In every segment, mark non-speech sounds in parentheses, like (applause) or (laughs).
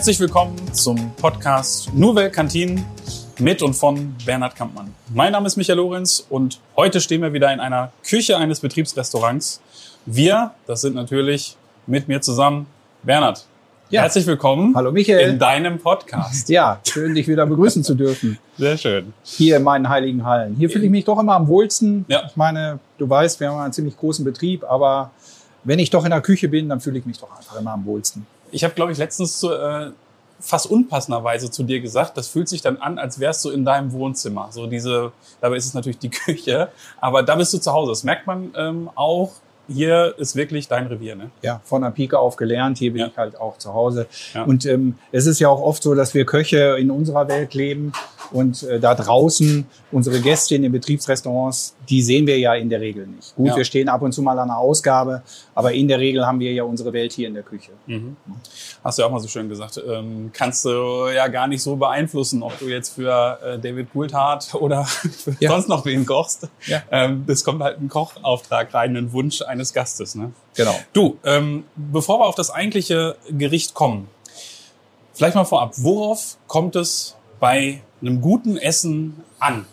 Herzlich willkommen zum Podcast Nouvelle Kantine mit und von Bernhard Kampmann. Mein Name ist Michael Lorenz und heute stehen wir wieder in einer Küche eines Betriebsrestaurants. Wir, das sind natürlich mit mir zusammen Bernhard. Ja. Herzlich willkommen Hallo Michael. in deinem Podcast. Ja, schön, dich wieder begrüßen zu dürfen. Sehr schön. Hier in meinen heiligen Hallen. Hier fühle ich mich doch immer am wohlsten. Ja. Ich meine, du weißt, wir haben einen ziemlich großen Betrieb, aber wenn ich doch in der Küche bin, dann fühle ich mich doch einfach immer am wohlsten. Ich habe, glaube ich, letztens äh, fast unpassenderweise zu dir gesagt, das fühlt sich dann an, als wärst du in deinem Wohnzimmer. So diese, dabei ist es natürlich die (laughs) Küche, aber da bist du zu Hause. Das merkt man ähm, auch. Hier ist wirklich dein Revier, ne? Ja, von der Pike auf gelernt. Hier bin Ja. ich halt auch zu Hause. Ja. Und ähm, es ist ja auch oft so, dass wir Köche in unserer Welt leben und äh, da draußen unsere Gäste in den Betriebsrestaurants, die sehen wir ja in der Regel nicht. Gut, Ja. wir stehen ab und zu mal an einer Ausgabe, aber in der Regel haben wir ja unsere Welt hier in der Küche. Mhm. Hast du ja auch mal so schön gesagt. Ähm, kannst du ja gar nicht so beeinflussen, ob du jetzt für äh, David Coulthard oder (laughs) für sonst noch wen kochst. Ähm, das kommt halt ein Kochauftrag rein, ein Wunsch eines Gastes. Ne? Genau. Du, ähm, bevor wir auf das eigentliche Gericht kommen, vielleicht mal vorab, worauf kommt es bei einem guten Essen an?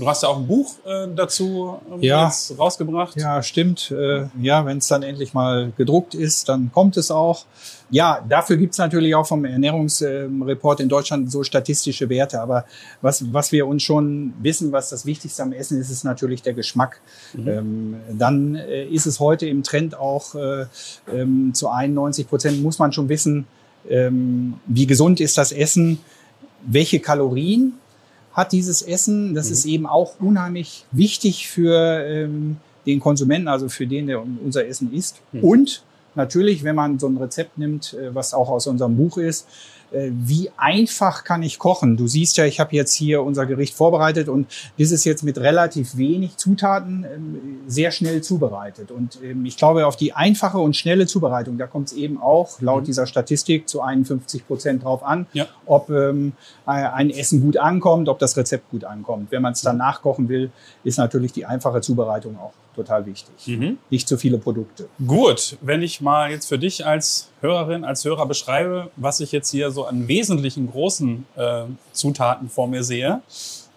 Du hast ja auch ein Buch äh, dazu ähm, Ja. jetzt rausgebracht. Ja, stimmt. Äh, ja, wenn es dann endlich mal gedruckt ist, dann kommt es auch. Ja, dafür gibt's natürlich auch vom Ernährungsreport in Deutschland so statistische Werte. Aber was, was wir uns schon wissen, was das Wichtigste am Essen ist, ist natürlich der Geschmack. Ähm, dann äh, ist es heute im Trend auch äh, ähm, zu 91 Prozent muss man schon wissen, ähm, wie gesund ist das Essen, welche Kalorien hat dieses Essen. Das ist eben auch unheimlich wichtig für ähm, den Konsumenten, also für den, der unser Essen isst. Und natürlich, wenn man so ein Rezept nimmt, äh, was auch aus unserem Buch ist, wie einfach kann ich kochen? Du siehst ja, ich habe jetzt hier unser Gericht vorbereitet und das ist jetzt mit relativ wenig Zutaten ähm, sehr schnell zubereitet. Und ähm, ich glaube, auf die einfache und schnelle Zubereitung, da kommt es eben auch laut dieser Statistik zu 51 Prozent drauf an, Ja. ob ähm, ein Essen gut ankommt, ob das Rezept gut ankommt. Wenn man es dann nachkochen will, ist natürlich die einfache Zubereitung auch total wichtig. Mhm. Nicht zu viele Produkte. Gut, wenn ich mal jetzt für dich als Hörerin, als Hörer beschreibe, was ich jetzt hier so an wesentlichen großen äh, Zutaten vor mir sehe,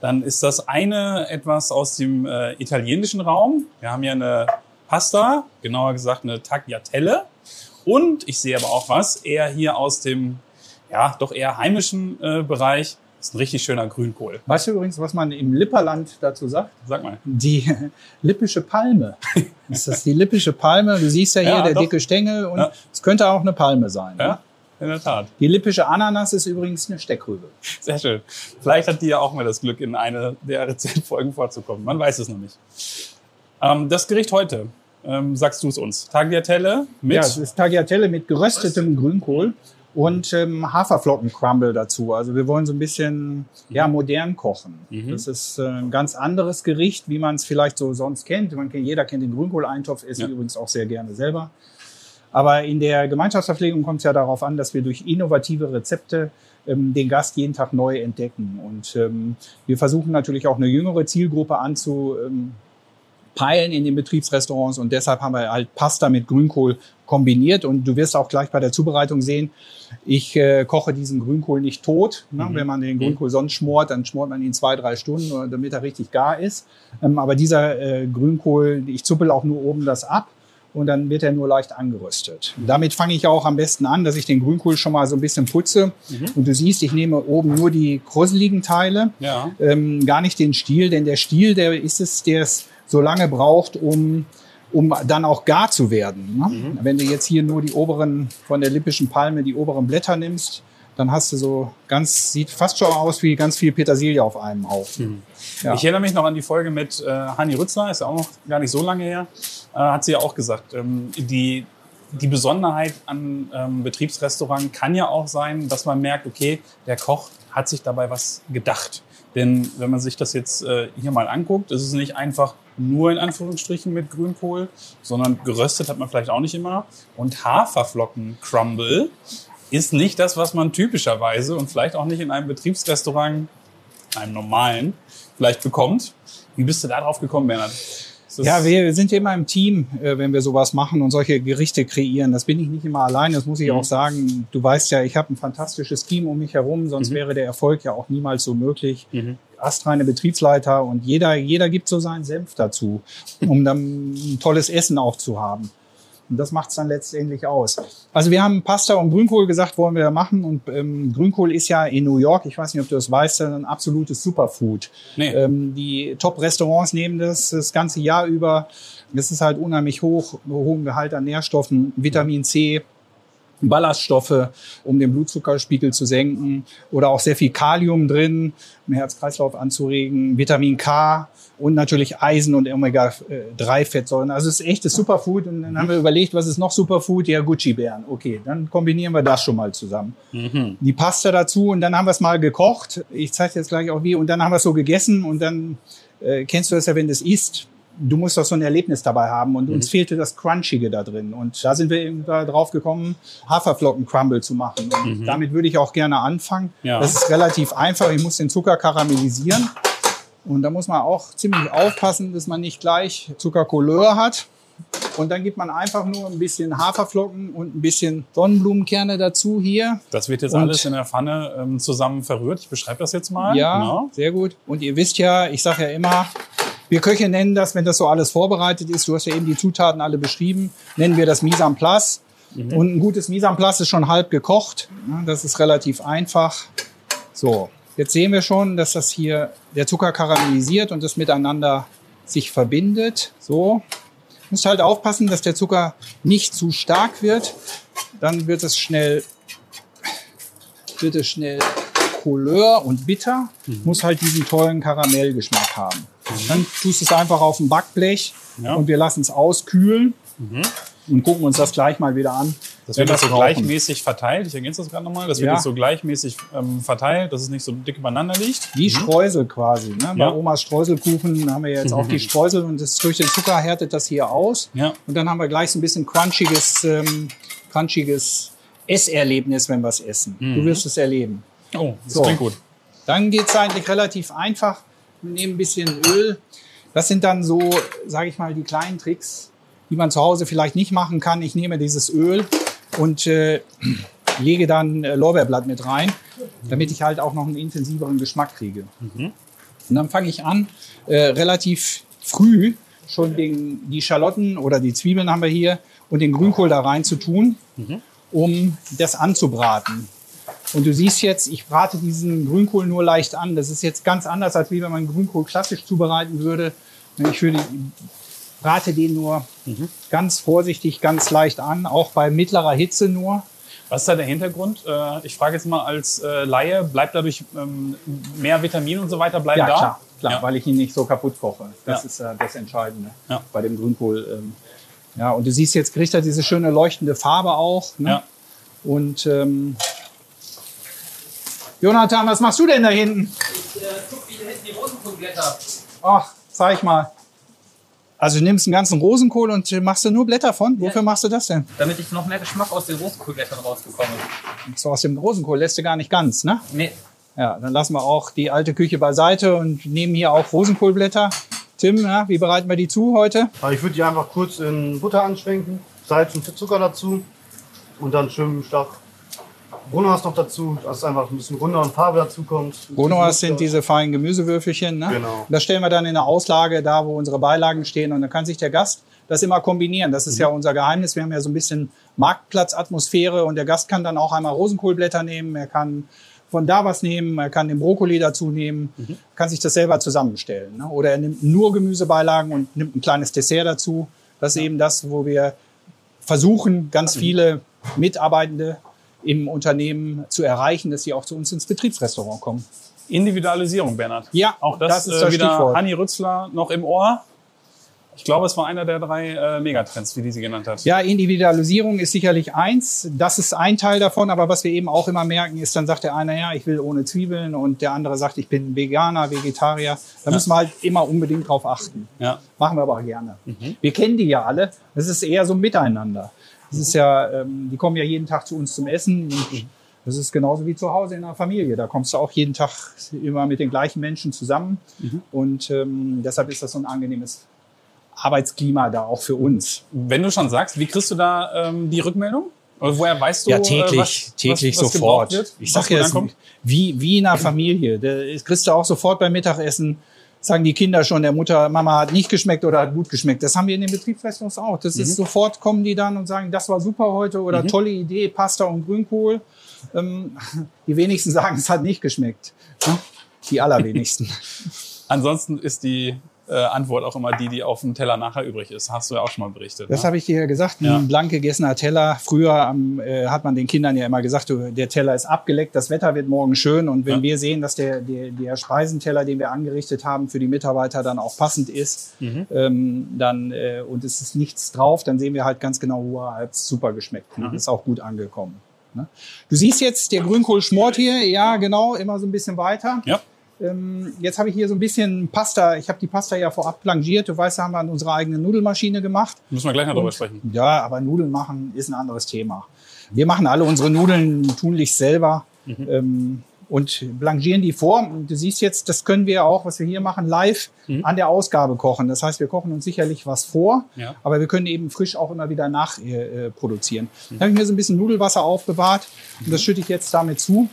dann ist das eine etwas aus dem äh, italienischen Raum. Wir haben hier eine Pasta, genauer gesagt eine Tagliatelle. Und ich sehe aber auch was eher hier aus dem, ja, doch eher heimischen äh, Bereich. Das ist ein richtig schöner Grünkohl. Weißt du übrigens, was man im Lipperland dazu sagt? Sag mal. Die (laughs) lippische Palme. Ist das die lippische Palme? Du siehst ja hier Ja, der doch. dicke Stängel und Ja. es könnte auch eine Palme sein. ne? Ja, in der Tat. Die lippische Ananas ist übrigens eine Steckrübe. Sehr schön. Vielleicht hat die ja auch mal das Glück, in eine der Rezeptfolgen vorzukommen. Man weiß es noch nicht. Ähm, das Gericht heute, ähm, sagst du es uns. Tagliatelle mit Ja, es ist Tagliatelle mit geröstetem Grünkohl und ähm, Haferflocken-Crumble dazu. Also wir wollen so ein bisschen ja, modern kochen. Mhm. Das ist äh, ein ganz anderes Gericht, wie man es vielleicht so sonst kennt. Man kennt. Jeder kennt den Grünkohleintopf, esse Ja. ich übrigens auch sehr gerne selber. Aber in der Gemeinschaftsverpflegung kommt es ja darauf an, dass wir durch innovative Rezepte ähm, den Gast jeden Tag neu entdecken. Und ähm, wir versuchen natürlich auch eine jüngere Zielgruppe anzu, ähm, peilen in den Betriebsrestaurants und deshalb haben wir halt Pasta mit Grünkohl kombiniert und du wirst auch gleich bei der Zubereitung sehen, ich äh, koche diesen Grünkohl nicht tot. Ne? Mhm. Wenn man den Grünkohl sonst schmort, dann schmort man ihn zwei, drei Stunden, oder damit er richtig gar ist. Ähm, aber dieser äh, Grünkohl, ich zuppel auch nur oben das ab und dann wird er nur leicht angeröstet. Damit fange ich auch am besten an, dass ich den Grünkohl schon mal so ein bisschen putze. Mhm. Und du siehst, ich nehme oben nur die krusseligen Teile Ja. ähm, gar nicht den Stiel, denn der Stiel, der ist es, der es so lange braucht, um, um dann auch gar zu werden. Ne? Wenn du jetzt hier nur die oberen, von der lippischen Palme, die oberen Blätter nimmst, dann hast du so ganz, sieht fast schon aus wie ganz viel Petersilie auf einem Haufen. Ja. Ich erinnere mich noch an die Folge mit äh, Hani Rützler, ist ja auch noch gar nicht so lange her. Äh, hat sie ja auch gesagt, ähm, die, die Besonderheit an ähm, Betriebsrestaurant kann ja auch sein, dass man merkt, okay, der Koch hat sich dabei was gedacht. Denn wenn man sich das jetzt äh, hier mal anguckt, ist es nicht einfach nur in Anführungsstrichen mit Grünkohl, sondern geröstet hat man vielleicht auch nicht immer. Und Haferflocken-Crumble ist nicht das, was man typischerweise und vielleicht auch nicht in einem Betriebsrestaurant, einem normalen, vielleicht bekommt. Wie bist du da drauf gekommen, Bernhard? Ja, wir sind ja immer im Team, äh, wenn wir sowas machen und solche Gerichte kreieren. Das bin ich nicht immer allein, das muss ich Mhm. auch sagen. Du weißt ja, ich habe ein fantastisches Team um mich herum, sonst Mhm. wäre der Erfolg ja auch niemals so möglich. Mhm. Astreine Betriebsleiter und jeder, jeder gibt so seinen Senf dazu, um dann ein tolles Essen auch zu haben. Und das macht es dann letztendlich aus. Also wir haben Pasta und Grünkohl gesagt, wollen wir machen. Und ähm, Grünkohl ist ja in New York, ich weiß nicht, ob du das weißt, ein absolutes Superfood. Nee. Ähm, die Top-Restaurants nehmen das das ganze Jahr über. Das ist halt unheimlich hoch, hohen Gehalt an Nährstoffen, Vitamin C, Ballaststoffe, um den Blutzuckerspiegel zu senken oder auch sehr viel Kalium drin, um den Herz-Kreislauf anzuregen, Vitamin K und natürlich Eisen und Omega-3-Fettsäuren. Also es ist echtes Superfood und dann haben wir überlegt, was ist noch Superfood? Ja, Gucci-Bären. Okay, dann kombinieren wir das schon mal zusammen. Mhm. Die Pasta dazu und dann haben wir es mal gekocht. Ich zeige jetzt gleich auch wie. Und dann haben wir es so gegessen und dann äh, kennst du das ja, wenn du es isst, du musst doch so ein Erlebnis dabei haben. Und uns fehlte das Crunchige da drin. Und da sind wir eben da drauf gekommen, Haferflocken-Crumble zu machen. Und damit würde ich auch gerne anfangen. Ja. Das ist relativ einfach. Ich muss den Zucker karamellisieren. Und da muss man auch ziemlich aufpassen, dass man nicht gleich Zuckercouleur hat. Und dann gibt man einfach nur ein bisschen Haferflocken und ein bisschen Sonnenblumenkerne dazu hier. Das wird jetzt Und- alles in der Pfanne ähm, zusammen verrührt. Ich beschreibe das jetzt mal. Ja, Genau. sehr gut. Und ihr wisst ja, ich sage ja immer, wir Köche nennen das, wenn das so alles vorbereitet ist, du hast ja eben die Zutaten alle beschrieben, nennen wir das Mise en place. Und ein gutes Mise en place ist schon halb gekocht. Das ist relativ einfach. So, jetzt sehen wir schon, dass das hier der Zucker karamellisiert und das miteinander sich verbindet. So, musst halt aufpassen, dass der Zucker nicht zu stark wird. Dann wird es schnell wird es schnell Couleur und bitter, muss halt diesen tollen Karamellgeschmack haben. Dann tust du es einfach auf ein Backblech Ja. und wir lassen es auskühlen und gucken uns das gleich mal wieder an. Das wird jetzt so es brauchen. gleichmäßig verteilt. Ich ergänze das gerade nochmal. Das wird Ja. jetzt so gleichmäßig ähm, verteilt, dass es nicht so dick übereinander liegt. Wie Streusel quasi. Ne? Bei Ja. Omas Streuselkuchen haben wir jetzt auch die Streusel und das, durch den Zucker härtet das hier aus. Und dann haben wir gleich so ein bisschen crunchiges, ähm, crunchiges Esserlebnis, wenn wir es essen. Du wirst es erleben. Oh, das So. klingt gut. Dann geht's eigentlich relativ einfach. Wir nehmen ein bisschen Öl. Das sind dann so, sage ich mal, die kleinen Tricks, die man zu Hause vielleicht nicht machen kann. Ich nehme dieses Öl und äh, (clears throat) lege dann äh, Lorbeerblatt mit rein, damit ich halt auch noch einen intensiveren Geschmack kriege. Und dann fange ich an, äh, relativ früh schon den, die Schalotten oder die Zwiebeln haben wir hier und den Grünkohl da rein zu tun, um das anzubraten. Und du siehst jetzt, ich brate diesen Grünkohl nur leicht an. Das ist jetzt ganz anders, als wie wenn man Grünkohl klassisch zubereiten würde. Ich würde, brate den nur ganz vorsichtig, ganz leicht an, auch bei mittlerer Hitze nur. Was ist da der Hintergrund? Äh, ich frage jetzt mal als äh, Laie, bleibt dadurch ähm, mehr Vitamin und so weiter bleiben Ja, da? klar, klar Ja. weil ich ihn nicht so kaputt koche. Das Ja. ist äh, das Entscheidende Ja. bei dem Grünkohl. Ähm, ja, und du siehst jetzt, kriegt er diese schöne leuchtende Farbe auch. Ne? Ja. Und ähm, Jonathan, was machst du denn da hinten? Ich äh, guck, wie hinten die Rosenkohlblätter. Ach, zeig mal. Also du nimmst einen ganzen Rosenkohl und machst da nur Blätter von? Wofür machst du das denn? Damit ich noch mehr Geschmack aus den Rosenkohlblättern rausbekomme. So aus dem Rosenkohl lässt du gar nicht ganz, ne? Nee, Ja, dann lassen wir auch die alte Küche beiseite und nehmen hier auch Rosenkohlblätter. Tim, ja, wie bereiten wir die zu heute? Aber ich würde die einfach kurz in Butter anschwenken, Salz und Zucker dazu und dann schön stark Brunners noch dazu, dass einfach ein bisschen runder und Farbe dazu kommt. Bonoas sind diese feinen Gemüsewürfelchen. Ne? Genau. Das stellen wir dann in der Auslage da, wo unsere Beilagen stehen. Und dann kann sich der Gast das immer kombinieren. Das ist ja unser Geheimnis. Wir haben ja so ein bisschen Marktplatzatmosphäre und der Gast kann dann auch einmal Rosenkohlblätter nehmen. Er kann von da was nehmen, er kann den Brokkoli dazu nehmen, kann sich das selber zusammenstellen. Ne? Oder er nimmt nur Gemüsebeilagen und nimmt ein kleines Dessert dazu. Das ist eben das, wo wir versuchen, ganz viele Mitarbeitende im Unternehmen zu erreichen, dass sie auch zu uns ins Betriebsrestaurant kommen. Individualisierung, Bernhard. Ja, Auch das, das ist äh, das wieder Stichwort. Hanni Rützler noch im Ohr. Ich glaube, es war einer der drei äh, Megatrends, wie die sie genannt hat. Ja, Individualisierung ist sicherlich eins. Das ist ein Teil davon. Aber was wir eben auch immer merken, ist, dann sagt der eine, ja, ich will ohne Zwiebeln und der andere sagt, ich bin Veganer, Vegetarier. Da müssen wir halt immer unbedingt drauf achten. Ja. Machen wir aber auch gerne. Wir kennen die ja alle. Das ist eher so ein Miteinander. Das ist ja, ähm, die kommen ja jeden Tag zu uns zum Essen. Das ist genauso wie zu Hause in einer Familie. Da kommst du auch jeden Tag immer mit den gleichen Menschen zusammen. Und ähm, deshalb ist das so ein angenehmes Arbeitsklima da auch für uns. Wenn du schon sagst, wie kriegst du da ähm, die Rückmeldung? Oder woher weißt du, Ja, äh, täglich, was, täglich was, was sofort. ich sag ankommt? wie, wie in einer Familie. Das kriegst du auch sofort beim Mittagessen. Sagen die Kinder schon, der Mutter, Mama hat nicht geschmeckt oder hat gut geschmeckt. Das haben wir in den Betriebsrestaurants auch. Das Mhm. ist sofort kommen die dann und sagen, das war super heute oder tolle Idee, Pasta und Grünkohl. Ähm, (laughs) die wenigsten (laughs) sagen, es hat nicht geschmeckt. Ne? Die allerwenigsten. (laughs) Ansonsten ist die äh, Antwort auch immer die, die auf dem Teller nachher übrig ist. Hast du ja auch schon mal berichtet. Das ne? habe ich dir ja gesagt, ein Ja. blank gegessener Teller. Früher ähm, äh, hat man den Kindern ja immer gesagt, du, der Teller ist abgeleckt, das Wetter wird morgen schön. Und wenn Ja. wir sehen, dass der, der, der Speisenteller, den wir angerichtet haben, für die Mitarbeiter dann auch passend ist, Mhm. ähm, dann äh, und es ist nichts drauf, dann sehen wir halt ganz genau, wo er hat super geschmeckt. Mhm. Ne? Ist auch gut angekommen. Ne? Du siehst jetzt, der Grünkohl schmort hier, ja genau, immer so ein bisschen weiter. Ja. Ähm, jetzt habe ich hier so ein bisschen Pasta. Ich habe die Pasta ja vorab blanchiert. Du weißt, da haben wir an unserer eigenen Nudelmaschine gemacht. Müssen wir gleich noch drüber Und- sprechen. Ja, aber Nudeln machen ist ein anderes Thema. Wir machen alle unsere Nudeln tunlichst selber Mhm. ähm, und blanchieren die vor. Du siehst jetzt, das können wir auch, was wir hier machen, live Mhm. an der Ausgabe kochen. Das heißt, wir kochen uns sicherlich was vor, Ja. aber wir können eben frisch auch immer wieder nachproduzieren. Äh, produzieren. Mhm. Da habe ich mir so ein bisschen Nudelwasser aufbewahrt und das schütte ich jetzt damit zu,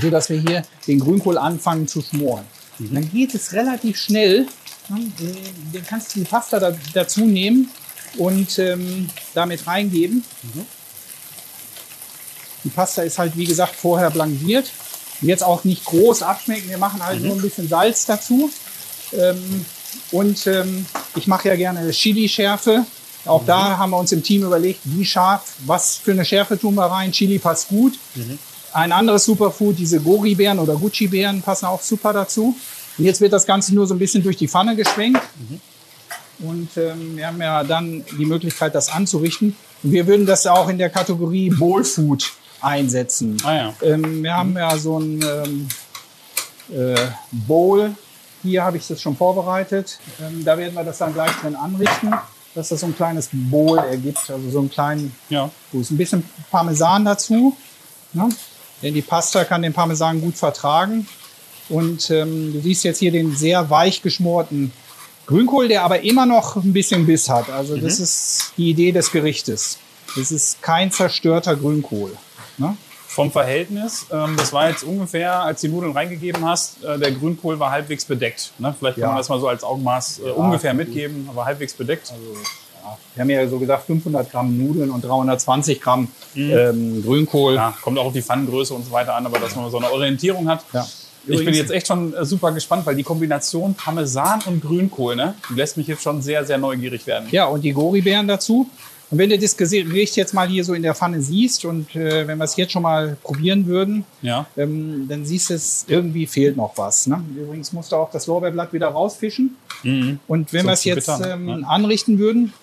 so dass wir hier den Grünkohl anfangen zu schmoren. Mhm. Dann geht es relativ schnell. Ne? Den kannst du die Pasta da, dazu nehmen und ähm, damit reingeben. Die Pasta ist halt, wie gesagt, vorher blanchiert. Jetzt auch nicht groß abschmecken. Wir machen halt nur ein bisschen Salz dazu. Ähm, und ähm, ich mache ja gerne Chili-Schärfe. Auch da haben wir uns im Team überlegt, wie scharf, was für eine Schärfe tun wir rein. Chili passt gut. Ein anderes Superfood, diese Gori-Beeren oder Gucci-Beeren passen auch super dazu. Und jetzt wird das Ganze nur so ein bisschen durch die Pfanne geschwenkt. Und ähm, wir haben ja dann die Möglichkeit, das anzurichten. Und wir würden das auch in der Kategorie Bowl Food einsetzen. Ah ja. Ähm, wir haben ja so ein ähm, äh, Bowl. Hier habe ich das schon vorbereitet. Ähm, da werden wir das dann gleich drin anrichten, dass das so ein kleines Bowl ergibt. Also so einen kleinen Ja. Gut, ein bisschen Parmesan dazu. Ne? Denn die Pasta kann den Parmesan gut vertragen. Und ähm, du siehst jetzt hier den sehr weich geschmorten Grünkohl, der aber immer noch ein bisschen Biss hat. Also das ist die Idee des Gerichtes. Das ist kein zerstörter Grünkohl. Ne? Vom Verhältnis, ähm, das war jetzt ungefähr, als die Nudeln reingegeben hast, äh, der Grünkohl war halbwegs bedeckt. Ne? Vielleicht kann Ja. man das mal so als Augenmaß äh, ungefähr mitgeben, aber halbwegs bedeckt. Wir haben ja so gesagt 500 Gramm Nudeln und 320 Gramm ähm, Grünkohl. Ja, kommt auch auf die Pfannengröße und so weiter an, aber dass man so eine Orientierung hat. Ja. Ich bin Übrigens- jetzt echt schon äh, super gespannt, weil die Kombination Parmesan und Grünkohl, ne, die lässt mich jetzt schon sehr, sehr neugierig werden. Ja, und die Gori-Beeren dazu. Und wenn du das Gericht jetzt mal hier so in der Pfanne siehst und äh, wenn wir es jetzt schon mal probieren würden, Ja. ähm, dann siehst du es, irgendwie fehlt noch was. Ne? Übrigens musst du auch das Lorbeerblatt wieder rausfischen. Mhm. Und wenn wir es jetzt bitter, ähm, ja. anrichten würden,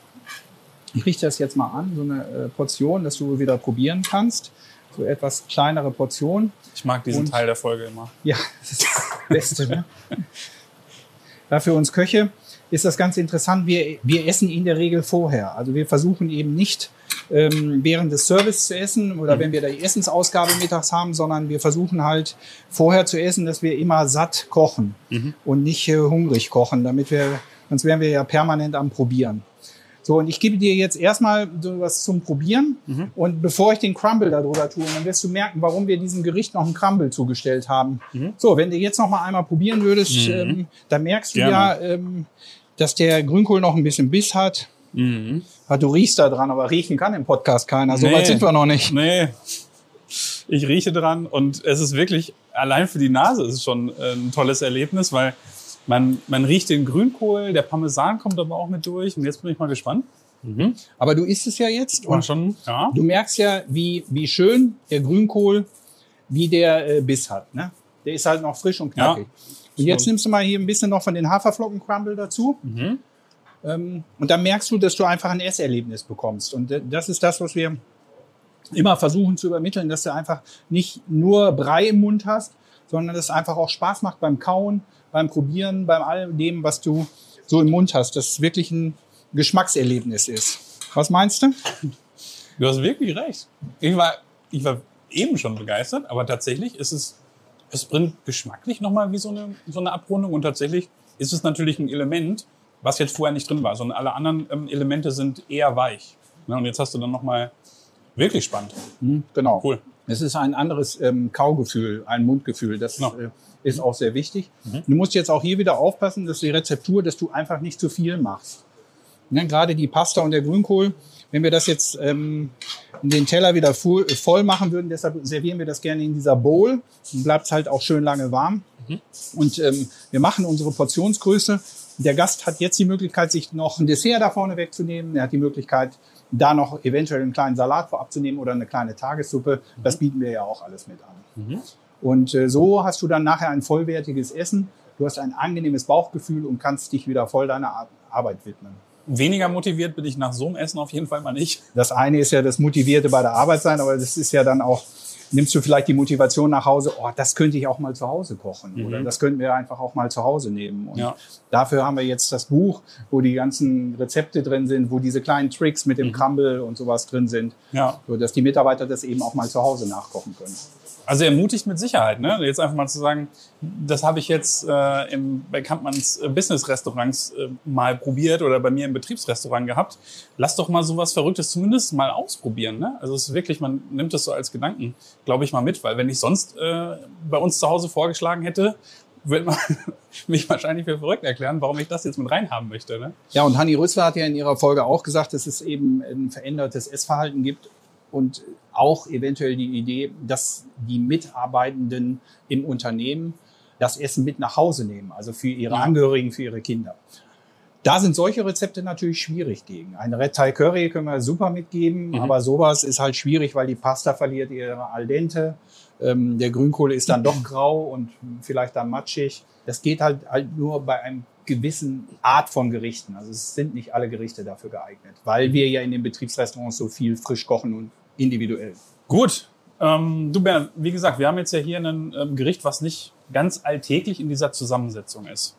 ich richte das jetzt mal an, so eine äh, Portion, dass du wieder probieren kannst. So etwas kleinere Portion. Ich mag diesen Und- Teil der Folge immer. Ja, das ist das Beste. Ne? (laughs) Da für uns Köche ist das ganz interessant. Wir, wir essen in der Regel vorher. Also wir versuchen eben nicht ähm, während des Service zu essen oder wenn wir die Essensausgabe mittags haben, sondern wir versuchen halt vorher zu essen, dass wir immer satt kochen und nicht äh, hungrig kochen, damit wir, sonst wären wir ja permanent am Probieren. So, und ich gebe dir jetzt erstmal so was zum Probieren. Und bevor ich den Crumble darüber tue, dann wirst du merken, warum wir diesem Gericht noch einen Crumble zugestellt haben. So, wenn du jetzt noch mal einmal probieren würdest, ähm, dann merkst du Gerne. ja, ähm, dass der Grünkohl noch ein bisschen Biss hat. Ja, du riechst da dran, aber riechen kann im Podcast keiner. So Nee. weit sind wir noch nicht. Nee. Ich rieche dran und es ist wirklich, allein für die Nase ist es schon äh, ein tolles Erlebnis, weil man, man riecht den Grünkohl, der Parmesan kommt aber auch mit durch und jetzt bin ich mal gespannt. Aber du isst es ja jetzt Und schon, ja. du merkst ja, wie, wie schön der Grünkohl, wie der äh, Biss hat. Ne? Der ist halt noch frisch und knackig. Und jetzt nimmst du mal hier ein bisschen noch von den Haferflocken-Crumble dazu. Mhm. Ähm, und dann merkst du, dass du einfach ein Esserlebnis bekommst. Und äh, das ist das, was wir immer versuchen zu übermitteln, dass du einfach nicht nur Brei im Mund hast, sondern dass es einfach auch Spaß macht beim Kauen, beim Probieren, beim all dem, was du so im Mund hast. Dass es wirklich ein Geschmackserlebnis ist. Was meinst du? Du hast wirklich recht. Ich war, ich war eben schon begeistert, aber tatsächlich ist es, es bringt geschmacklich nochmal wie so eine, so eine Abrundung und tatsächlich ist es natürlich ein Element, was jetzt vorher nicht drin war, sondern alle anderen ähm, Elemente sind eher weich. Ne? Und jetzt hast du dann nochmal wirklich spannend. Hm, genau. Cool. Es ist ein anderes ähm, Kaugefühl, ein Mundgefühl. Das Ja. äh, ist auch sehr wichtig. Du musst jetzt auch hier wieder aufpassen, dass die Rezeptur, dass du einfach nicht zu viel machst. Ne, gerade die Pasta und der Grünkohl, wenn wir das jetzt ähm, in den Teller wieder fu- voll machen würden, deshalb servieren wir das gerne in dieser Bowl, dann bleibt es halt auch schön lange warm. Und ähm, wir machen unsere Portionsgröße. Der Gast hat jetzt die Möglichkeit, sich noch ein Dessert da vorne wegzunehmen. Er hat die Möglichkeit, da noch eventuell einen kleinen Salat vorab zu nehmen oder eine kleine Tagessuppe. Das bieten wir ja auch alles mit an. Und äh, so hast du dann nachher ein vollwertiges Essen. Du hast ein angenehmes Bauchgefühl und kannst dich wieder voll deiner Ar Arbeit widmen. Weniger motiviert bin ich nach so einem Essen auf jeden Fall mal nicht. Das eine ist ja das Motivierte bei der Arbeit sein, aber das ist ja dann auch, nimmst du vielleicht die Motivation nach Hause, oh, das könnte ich auch mal zu Hause kochen oder das könnten wir einfach auch mal zu Hause nehmen. Und Ja. dafür haben wir jetzt das Buch, wo die ganzen Rezepte drin sind, wo diese kleinen Tricks mit dem Crumble und sowas drin sind, Ja. so dass die Mitarbeiter das eben auch mal zu Hause nachkochen können. Also ermutigt mit Sicherheit, ne? Jetzt einfach mal zu sagen, das habe ich jetzt äh, im, bei Kampmanns äh, Business-Restaurants äh, mal probiert oder bei mir im Betriebsrestaurant gehabt. Lass doch mal sowas Verrücktes zumindest mal ausprobieren, ne? Also es ist wirklich, man nimmt das so als Gedanken, glaube ich mal mit, weil wenn ich sonst äh, bei uns zu Hause vorgeschlagen hätte, würde man (laughs) mich wahrscheinlich für verrückt erklären, warum ich das jetzt mit reinhaben möchte, ne? Ja, und Hanni Rüssler hat ja in ihrer Folge auch gesagt, dass es eben ein verändertes Essverhalten gibt und auch eventuell die Idee, dass die Mitarbeitenden im Unternehmen das Essen mit nach Hause nehmen, also für ihre. Angehörigen, für ihre Kinder. Da sind solche Rezepte natürlich schwierig gegen. Ein Red Thai Curry können wir super mitgeben, Mhm. aber sowas ist halt schwierig, weil die Pasta verliert ihre Al dente. Ähm, der Grünkohl ist dann doch (laughs) grau und vielleicht dann matschig. Das geht halt, halt nur bei einem gewissen Art von Gerichten. Also es sind nicht alle Gerichte dafür geeignet, weil wir ja in den Betriebsrestaurants so viel frisch kochen und individuell. Gut. Ähm, du Bernd, wie gesagt, wir haben jetzt ja hier ein ähm, Gericht, was nicht ganz alltäglich in dieser Zusammensetzung ist.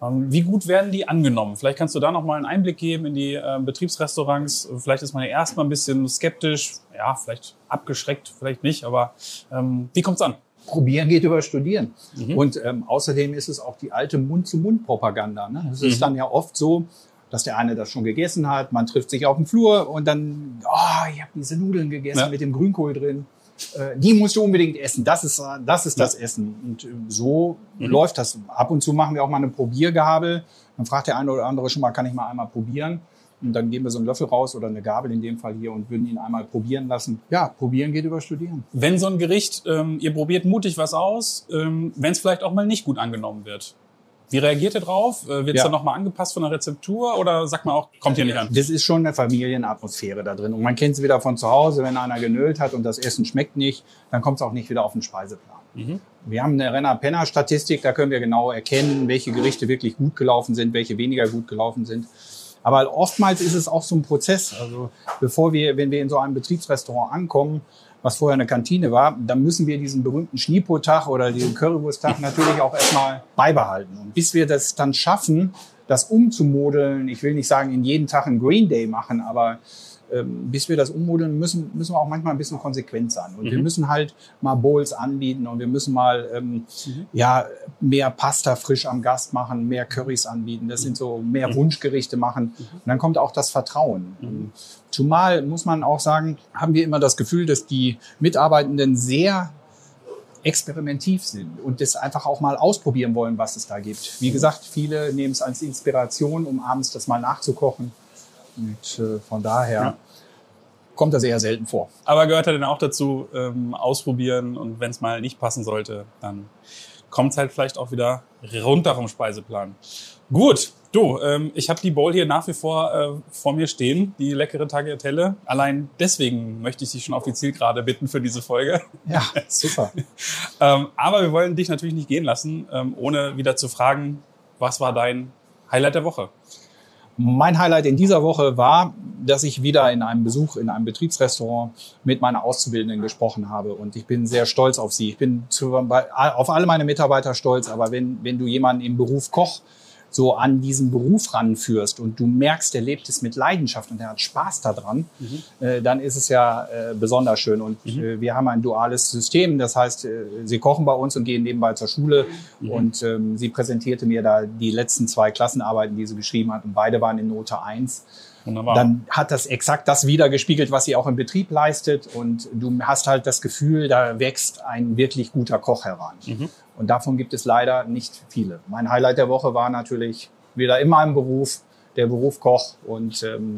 Ähm, wie gut werden die angenommen? Vielleicht kannst du da noch mal einen Einblick geben in die ähm, Betriebsrestaurants. Vielleicht ist man ja erstmal ein bisschen skeptisch, ja, vielleicht abgeschreckt, vielleicht nicht, aber ähm, wie kommt's an? Probieren geht über Studieren. Mhm. Und ähm, außerdem ist es auch die alte Mund-zu-Mund-Propaganda. Ne? Es ist Mhm. dann ja oft so, dass der eine das schon gegessen hat, man trifft sich auf dem Flur und dann, oh, ich habe diese Nudeln gegessen Ja. mit dem Grünkohl drin. Äh, die musst du unbedingt essen. Das ist, das, ist das Essen. Und äh, so Mhm. läuft das. Ab und zu machen wir auch mal eine Probiergabel. Dann fragt der eine oder andere schon mal, kann ich mal einmal probieren? Und dann geben wir so einen Löffel raus oder eine Gabel in dem Fall hier und würden ihn einmal probieren lassen. Ja, probieren geht über Studieren. Wenn so ein Gericht, ähm, ihr probiert mutig was aus, ähm, wenn es vielleicht auch mal nicht gut angenommen wird. Wie reagiert ihr drauf? Äh, Wird es Ja. dann nochmal angepasst von der Rezeptur oder sagt man auch, kommt hier nicht an? Das ist schon eine Familienatmosphäre da drin. Und man kennt es wieder von zu Hause, wenn einer genölt hat und das Essen schmeckt nicht, dann kommt es auch nicht wieder auf den Speiseplan. Mhm. Wir haben eine Renner-Penner-Statistik, da können wir genau erkennen, welche Gerichte wirklich gut gelaufen sind, welche weniger gut gelaufen sind. Aber oftmals ist es auch so ein Prozess. Also bevor wir, wenn wir in so einem Betriebsrestaurant ankommen, was vorher eine Kantine war, dann müssen wir diesen berühmten Schnipo-Tag oder den Currywurst-Tag natürlich auch erstmal beibehalten. Und bis wir das dann schaffen, das umzumodeln, ich will nicht sagen, in jeden Tag einen Green Day machen, aber bis wir das ummodeln, müssen, müssen wir auch manchmal ein bisschen konsequent sein. Und wir müssen halt mal Bowls anbieten und wir müssen mal ähm, ja, mehr Pasta frisch am Gast machen, mehr Currys anbieten. Das sind so mehr Wunschgerichte machen. Und dann kommt auch das Vertrauen. Und Zumal muss man auch sagen, haben wir immer das Gefühl, dass die Mitarbeitenden sehr experimentativ sind und das einfach auch mal ausprobieren wollen, was es da gibt. Wie gesagt, viele nehmen es als Inspiration, um abends das mal nachzukochen. Und äh, von daher Ja. kommt das eher selten vor. Aber gehört ja dann auch dazu, ähm, ausprobieren und wenn es mal nicht passen sollte, dann kommt es halt vielleicht auch wieder runter vom Speiseplan. Gut, du, ähm, ich habe die Bowl hier nach wie vor äh, vor mir stehen, die leckere Tagliatelle. Allein deswegen möchte ich dich schon auf die Zielgerade bitten für diese Folge. Ja, (laughs) super. Ähm, aber wir wollen dich natürlich nicht gehen lassen, ähm, ohne wieder zu fragen, was war dein Highlight der Woche? Mein Highlight in dieser Woche war, dass ich wieder in einem Besuch in einem Betriebsrestaurant mit meiner Auszubildenden gesprochen habe. Und ich bin sehr stolz auf sie. Ich bin zu, auf alle meine Mitarbeiter stolz. Aber wenn, wenn du jemanden im Beruf Koch so an diesen Beruf ranführst und du merkst, der lebt es mit Leidenschaft und er hat Spaß daran, Mhm. äh, dann ist es ja äh, besonders schön. Und äh, wir haben ein duales System, das heißt, äh, sie kochen bei uns und gehen nebenbei zur Schule. Mhm. Und ähm, sie präsentierte mir da die letzten zwei Klassenarbeiten, die sie geschrieben hat und beide waren in Note 1 Wunderbar. dann hat das exakt das wiedergespiegelt, was sie auch im Betrieb leistet. Und du hast halt das Gefühl, da wächst ein wirklich guter Koch heran. Und davon gibt es leider nicht viele. Mein Highlight der Woche war natürlich wieder in meinem Beruf, der Beruf Koch und ähm,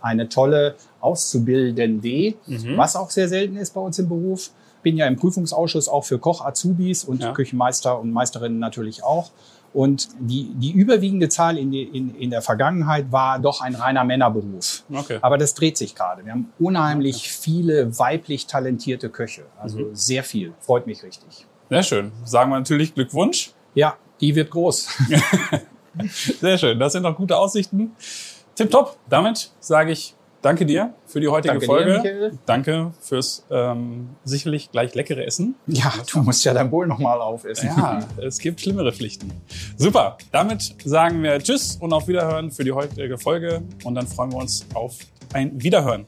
eine tolle Auszubildende, was auch sehr selten ist bei uns im Beruf. Bin ja im Prüfungsausschuss auch für Koch-Azubis und Ja. Küchenmeister und Meisterinnen natürlich auch. Und die, die überwiegende Zahl in, die, in, in der Vergangenheit war doch ein reiner Männerberuf. Okay. Aber das dreht sich gerade. Wir haben unheimlich viele weiblich talentierte Köche. Also Mhm. sehr viel. Freut mich richtig. Sehr schön. Sagen wir natürlich Glückwunsch. Ja, die wird groß. (laughs) Sehr schön. Das sind doch gute Aussichten. Tipptopp. Damit sage ich danke dir für die heutige Danke dir, Folge. Michael. danke fürs ähm, sicherlich gleich leckere Essen. Ja, du musst ja dein Bowl nochmal aufessen. Ja, (laughs) es gibt schlimmere Pflichten. Super. Damit sagen wir Tschüss und auf Wiederhören für die heutige Folge. Und dann freuen wir uns auf ein Wiederhören.